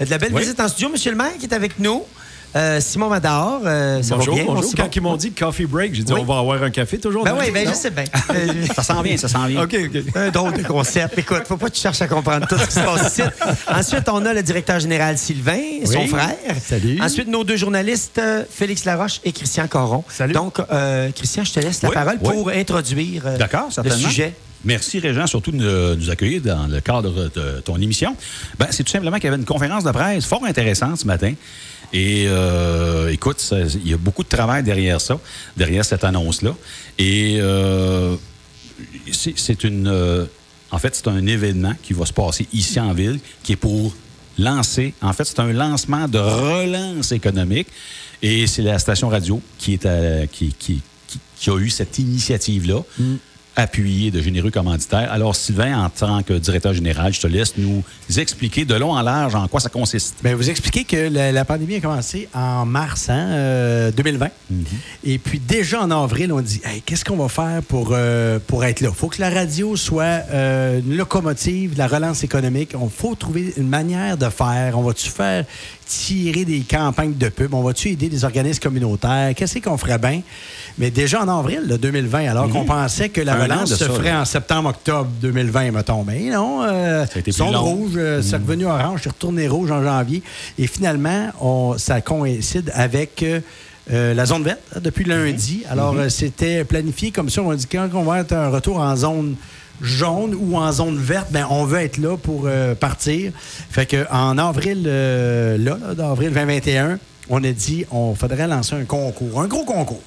De la belle Oui. visite en studio, Monsieur le maire qui est avec nous. Euh, Simon Mador, euh, ça bonjour, va bien? bonjour. Simon? Quand ils m'ont dit coffee break, j'ai dit Oui. on va avoir un café toujours. Ben dans oui, ben non? je sais bien. Euh, Ça s'en vient, ça s'en vient. OK, OK. Un drôle de concept. Écoute, faut pas que tu cherches à comprendre tout ce qui se passe ici. Ensuite, on a le directeur général Sylvain, son frère. Salut. Ensuite, nos deux journalistes, euh, Félix Laroche et Christian Coron. Salut. Donc, euh, Christian, je te laisse la Oui, parole pour introduire euh, le sujet. Merci, Régent, surtout de nous- nous accueillir dans le cadre de ton émission. Ben, c'est tout simplement qu'il y avait une conférence de presse fort intéressante ce matin. Et euh, écoute, il y a beaucoup de travail derrière ça, derrière cette annonce-là. Et euh, c'est une. euh, en fait, c'est un événement qui va se passer ici en ville, qui est pour lancer. En fait, c'est un lancement de relance économique. Et c'est la station radio qui, a eu cette initiative-là, appuyée de généreux commanditaires. Alors, Sylvain, en tant que directeur général, je te laisse nous expliquer de long en large en quoi ça consiste. Bien, vous expliquez que la, la pandémie a commencé en mars hein, euh, 2020. Et puis déjà en avril, on dit Hey, qu'est-ce qu'on va faire pour, euh, pour être là? Il faut que la radio soit euh, une locomotive de la relance économique. On faut trouver une manière de faire. On va-tu faire tirer des campagnes de pub? On va-tu aider des organismes communautaires? Qu'est-ce qu'on ferait bien? Mais déjà en avril là, 2020, alors qu'on pensait que la de se ça, ferait là. en septembre-octobre 2020, mettons. Mais non, euh, Ça a été plus zone long. rouge, euh, c'est revenu orange, c'est retourné rouge en janvier. Et finalement, on- ça coïncide avec euh, euh, la zone verte depuis lundi. Alors, euh, c'était planifié comme ça. On a dit quand on va être un retour en zone jaune ou en zone verte, ben on veut être là pour euh, partir. Fait que en avril, euh, là, là, d'avril 2021, on a dit on faudrait lancer un concours, un gros concours.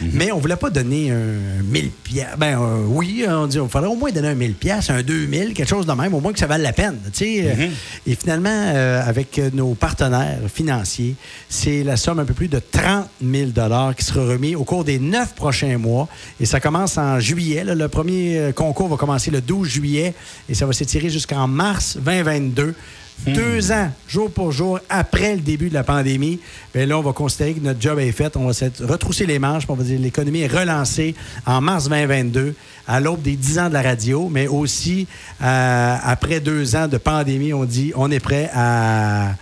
Mais on voulait pas donner un 1000 pièces. Ben euh, oui, on dit il faudrait au moins donner un 1000 pièces, un 2000, quelque chose de même, au moins que ça vaille la peine, tu sais. Et finalement euh, avec nos partenaires financiers, c'est la somme un peu plus de 30 000 dollars qui sera remis au cours des neuf prochains mois et ça commence en juillet. là. Le premier euh, concours va commencer le 12 juillet et ça va s'étirer jusqu'en mars 2022. Deux ans, jour pour jour, après le début de la pandémie, bien là, on va considérer que notre job est fait. On va s'être retrousser les manches. On va dire l'économie est relancée en mars 2022, à l'aube des 10 ans de la radio, mais aussi euh, après deux ans de pandémie, on dit on est prêt à.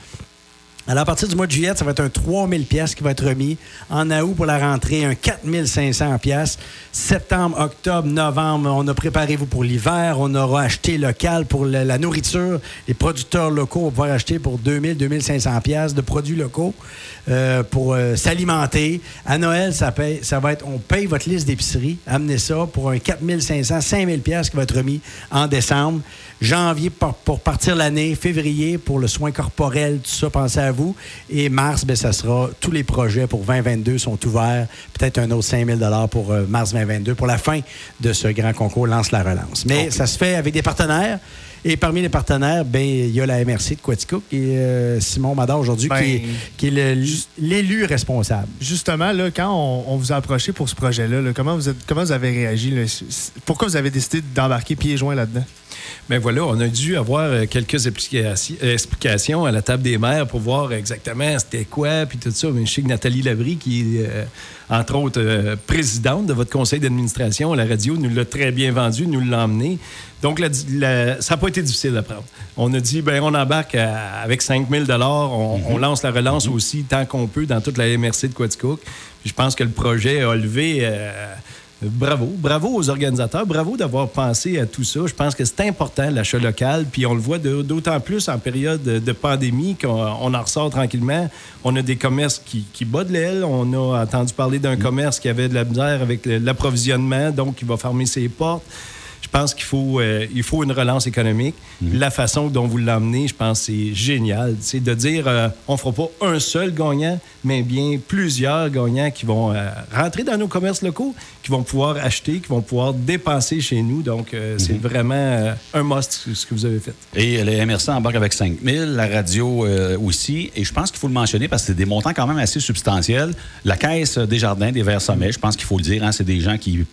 Alors, à partir du mois de juillet, ça va être un 3000 pièces qui va être remis. En août, pour la rentrée, un 4500 pièces. Septembre, octobre, novembre, on a préparé vous pour l'hiver. On aura acheté local pour la, nourriture. Les producteurs locaux vont pouvoir acheter pour 2000, 2500 pièces de produits locaux euh, pour euh, s'alimenter. À Noël, ça, paye, ça va être, on paye votre liste d'épicerie. Amenez ça pour un 4500, 5000 pièces qui va être remis en décembre. Janvier pour, pour partir l'année. Février pour le soin corporel, tout ça, pensez à vous. Et mars, ben, ça sera, tous les projets pour 2022 sont ouverts. Peut-être un autre 5000 pour euh, mars 2022 pour la fin de ce grand concours Lance la relance. Mais ça se fait avec des partenaires. Et parmi les partenaires, ben, il y a la MRC de Quaticook et euh, Simon Mador aujourd'hui Ben, qui est, qui est le- l'élu responsable. Justement, là, quand on, on vous a approché pour ce projet-là, là, comment, vous êtes- comment vous avez réagi? là? Pourquoi vous avez décidé d'embarquer pieds joints là-dedans? Ben voilà, on a dû avoir euh, quelques explications, euh, explications à la table des maires pour voir exactement c'était quoi, puis tout ça. Mais je sais que Nathalie Labrie, qui est, euh, entre autres, euh, présidente de votre conseil d'administration à la radio, nous l'a très bien vendu, nous l'a emmené. Donc, la- la- ça n'a pas été difficile à prendre. On a dit, ben on embarque à- avec 5 000 on, on lance la relance aussi tant qu'on peut dans toute la MRC de Quaticook. Puis je pense que le projet a levé... euh, Bravo, bravo aux organisateurs, bravo d'avoir pensé à tout ça. Je pense que c'est important l'achat local, puis on le voit de- d'autant plus en période de, de pandémie qu'on on en ressort tranquillement. On a des commerces qui, qui battent l'aile. On a entendu parler d'un commerce qui avait de la misère avec l'approvisionnement, donc qui va fermer ses portes. Je pense qu'il faut, euh, il faut une relance économique. La façon dont vous l'emmenez, je pense, c'est génial. C'est de dire, euh, on ne fera pas un seul gagnant, mais bien plusieurs gagnants qui vont euh, rentrer dans nos commerces locaux, qui vont pouvoir acheter, qui vont pouvoir dépenser chez nous. Donc, euh, c'est vraiment euh, un must ce que vous avez fait. Et le MRC embarque avec 5 000, la radio aussi. Et je pense qu'il faut le mentionner parce que c'est des montants quand même assez substantiels. La Caisse des Jardins des Verts Sommets, je pense qu'il faut le dire, hein, c'est des gens qui,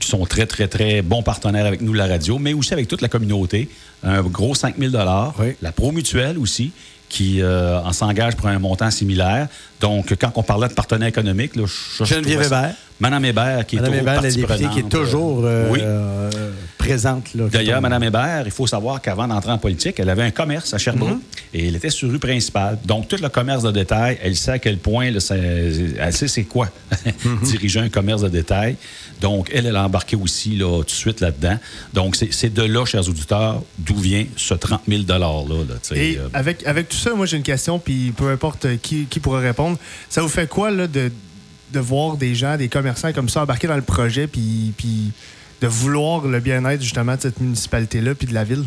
qui sont très, très, très bons partenaires avec nous, la radio, mais aussi avec toute la communauté. Un gros 5 000 Oui. La Pro Mutuelle aussi qui euh, en s'engage pour un montant similaire. Donc, quand on parlait de partenaires économiques, là, je- je Geneviève Hébert. Mme Hébert, qui est Madame Hébert, la partie députée, qui est toujours euh, oui. euh, présente. D'ailleurs, Mme Hébert, il faut savoir qu'avant d'entrer en politique, elle avait un commerce à Sherbrooke Mhm. et elle était sur rue principale. Donc, tout le commerce de détail, elle sait à quel point, là, elle sait c'est quoi Mhm. diriger un commerce de détail. Donc, elle, elle a embarqué aussi là, tout de suite là-dedans. Donc, c'est de là, chers auditeurs, d'où vient ce 30 000 $-là. Et euh, avec, avec tout ça, moi j'ai une question, puis peu importe qui, qui pourra répondre. Ça vous fait quoi là, de, de voir des gens, des commerçants comme ça embarquer dans le projet, puis, puis de vouloir le bien-être justement de cette municipalité-là, puis de la ville?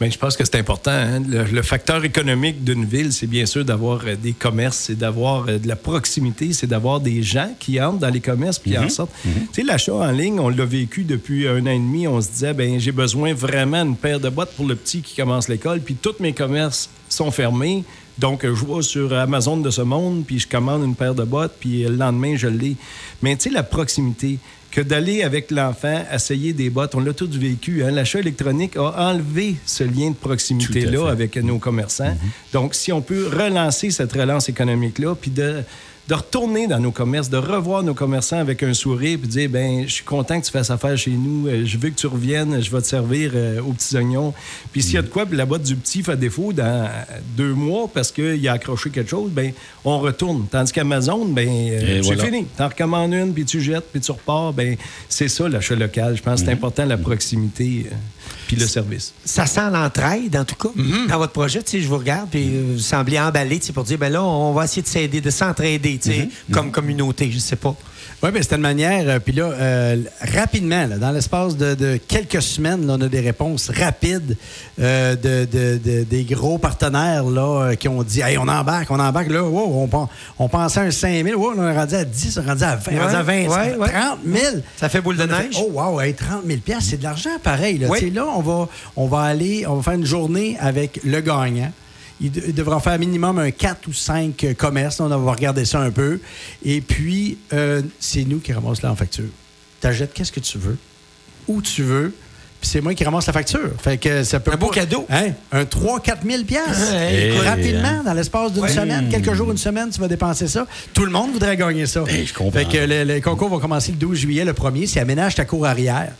Bien, je pense que c'est important. hein. Le, le facteur économique d'une ville, c'est bien sûr d'avoir euh, des commerces, c'est d'avoir euh, de la proximité, c'est d'avoir des gens qui entrent dans les commerces puis qui en sortent. Tu sais, l'achat en ligne, on l'a vécu depuis un an et demi. On se disait, ben j'ai besoin vraiment d'une paire de bottes pour le petit qui commence l'école, puis tous mes commerces sont fermés. Donc, je vois sur Amazon de ce monde, puis je commande une paire de bottes, puis le lendemain, je l'ai. Mais tu sais, la proximité, que d'aller avec l'enfant essayer des bottes, on l'a tous vécu. hein. L'achat électronique a enlevé ce lien de proximité-là avec nos commerçants. Donc, si on peut relancer cette relance économique-là, puis de, de retourner dans nos commerces, de revoir nos commerçants avec un sourire, puis dire, ben, je suis content que tu fasses affaire chez nous, euh, je veux que tu reviennes, je vais te servir euh, aux petits oignons. Puis s'il y a de quoi, puis la boîte du petit fait défaut dans deux mois parce qu'il a accroché quelque chose, ben, on retourne. Tandis qu'Amazon, ben, euh, c'est voilà. fini. T'en recommandes une, puis tu jettes, puis tu repars. Ben, c'est ça l'achat local. Je pense que c'est important la proximité, euh, puis le service. Ça sent l'entraide, en tout cas, dans votre projet. Tu sais, je vous regarde, puis vous semblez emballé tu sais, pour dire, ben là, on va essayer de s'aider, de s'entraider, tu sais, comme communauté, je sais pas. Oui, bien, c'était une manière. euh, Puis là, euh, rapidement, là, dans l'espace de, de quelques semaines, là, on a des réponses rapides euh, de, de- de- des gros partenaires là, qui ont dit Hey, on embarque, on embarque. Là, wow, on, on pensait à un 5 000. Wow, on est rendu à 10, on est rendu à 20, on est rendu à 20, Ouais, ouais. 30 000. Ça fait boule de fait, neige? oh, wow, hey, 30 000 piastres, c'est de l'argent pareil. Là, là on, va, on va aller, on va faire une journée avec le gagnant. Il, de- il devra faire minimum un 4 ou 5 euh, commerces. On va regarder ça un peu. Et puis, euh, c'est nous qui ramassons là en facture. T'achètes qu'est-ce que tu veux, où tu veux, puis c'est moi qui ramasse la facture. Fait que ça peut Un beau pas- cadeau. Hein? Un 3-4 000 piastres. Hey. Rapidement, hein. dans l'espace d'une semaine, quelques jours, une semaine, tu vas dépenser ça. Tout le monde voudrait gagner ça. Hey, je comprends. Fait que le, le concours va commencer le 12 juillet, le premier. C'est aménage ta cour arrière.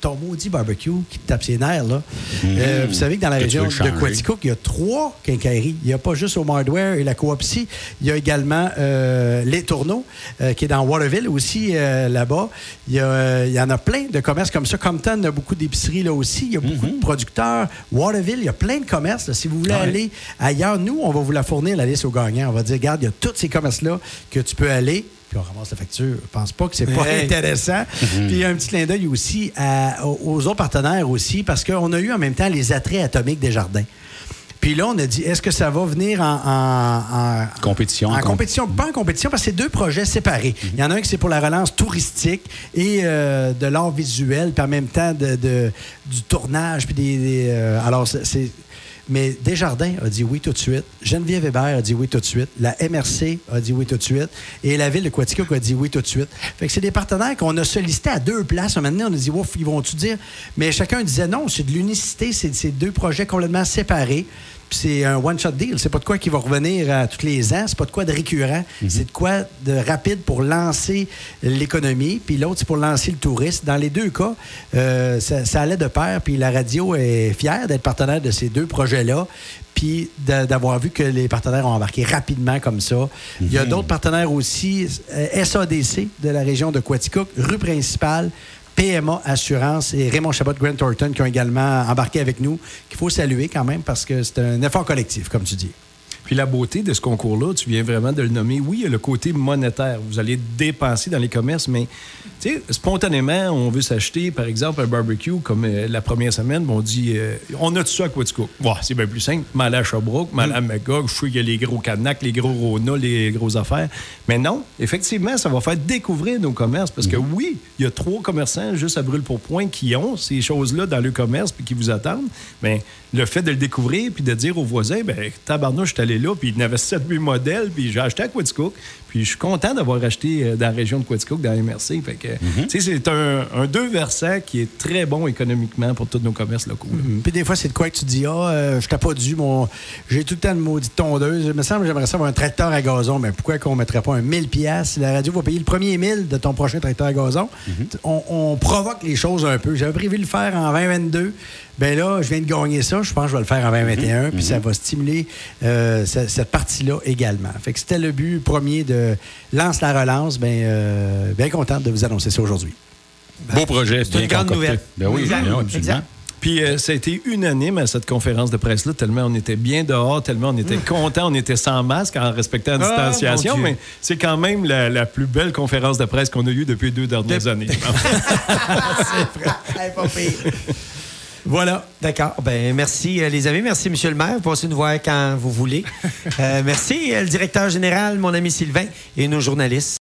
Ton maudit barbecue qui te tape ses nerfs, là. Euh, vous savez que dans la Que région de. Quaticook, il y a trois quincailleries. Il n'y a pas juste au Hardware et la coop ici. Il y a également euh, Les Tourneaux, euh, qui est dans Waterville aussi, là-bas. Il y, a, il y en a plein de commerces comme ça. Compton a beaucoup d'épiceries là aussi. Il y a beaucoup de producteurs. Waterville, il y a plein de commerces. là. Si vous voulez Ouais. aller ailleurs, nous, on va vous la fournir, la liste aux gagnants. On va dire, regarde, il y a tous ces commerces-là que tu peux aller. Puis on ramasse la facture. Je pense pas que c'est pas Hey. intéressant. Puis un petit clin d'œil aussi à- aux autres partenaires aussi, parce qu'on a eu en même temps les attraits atomiques des jardins. Puis là, on a dit, est-ce que ça va venir en, en- en- Compétition. En en comp- compétition, pas en compétition, parce que c'est deux projets séparés. Il y en a un qui c'est pour la relance touristique et euh, de l'art visuel, puis en même temps de, de- du tournage, puis des. des, euh, alors, c'est. Mais Desjardins a dit oui tout de suite. Geneviève Hébert a dit oui tout de suite. La MRC a dit oui tout de suite. Et la ville de Quaticook a dit oui tout de suite. Fait que c'est des partenaires qu'on a sollicités à deux places. Un moment donné, on a dit, ouf, ils vont-tu dire? Mais chacun disait non, c'est de l'unicité, c'est deux projets complètement séparés. C'est un one-shot deal. C'est pas de quoi qui va revenir à tous les ans. C'est pas de quoi de récurrent. C'est de quoi de rapide pour lancer l'économie. Puis l'autre, c'est pour lancer le tourisme. Dans les deux cas, euh, ça, ça allait de pair. Puis la radio est fière d'être partenaire de ces deux projets-là. Puis d'avoir vu que les partenaires ont embarqué rapidement comme ça. Il y a d'autres partenaires aussi. euh, SADC de la région de Quaticook, rue principale. PMA Assurance et Raymond Chabot Grant Thornton qui ont également embarqué avec nous, qu'il faut saluer quand même parce que c'est un effort collectif, comme tu dis. Puis la beauté de ce concours-là, tu viens vraiment de le nommer. Oui, il y a le côté monétaire. Vous allez dépenser dans les commerces, mais tu sais, spontanément, on veut s'acheter, par exemple, un barbecue comme euh, la première semaine. On dit, euh, on a tout ça à Quaticook. Ouais, c'est bien plus simple. Mal à Sherbrooke, mal à Magog, je sais qu'il y a les gros Canac, les gros Rona, les grosses affaires. Mais non, effectivement, ça va faire découvrir nos commerces parce que oui, il y a trois commerçants juste à Brûle-pour-Point qui ont ces choses-là dans le commerce puis qui vous attendent. Mais le fait de le découvrir puis de dire aux voisins, ben tabarnouche, je suis allé là, puis il y avait 7-8 modèles, puis j'ai acheté à Quaticook. Puis je suis content d'avoir acheté euh, dans la région de Quaticook, dans MRC. Fait que, tu sais, c'est un, un deux versants qui est très bon économiquement pour tous nos commerces locaux. là. Mhm. Puis des fois, c'est de quoi que tu dis, ah, euh, je t'ai pas dû, mon... j'ai tout le temps de maudite tondeuse. Il me semble que j'aimerais ça avoir un tracteur à gazon. Mais pourquoi qu'on mettrait pas un 1000 pièces La radio va payer le premier 1000 de ton prochain tracteur à gazon. on, on provoque les choses un peu. J'avais prévu de le faire en 2022. Ben là, je viens de gagner ça. Je pense que je vais le faire en 2021. Puis ça va stimuler euh, ce- cette partie-là également. Fait que c'était le but premier de Lance la relance. Ben, euh, bien content de vous annoncer ça aujourd'hui. Beau projet, C'est une bien grande concocté. nouvelle. Ben oui, Exact. ben absolument. Exact. Puis euh, ça a été unanime à cette conférence de presse-là, tellement on était bien dehors, tellement on était content, on était sans masque en respectant la Ah, distanciation, mais c'est quand même la, la plus belle conférence de presse qu'on a eue depuis les deux dernières années. je pense. Voilà, d'accord. Ben, merci, euh, les amis. Merci, Monsieur le maire. Passez nous voir quand vous voulez. Euh, merci, euh, le directeur général, mon ami Sylvain, et nos journalistes.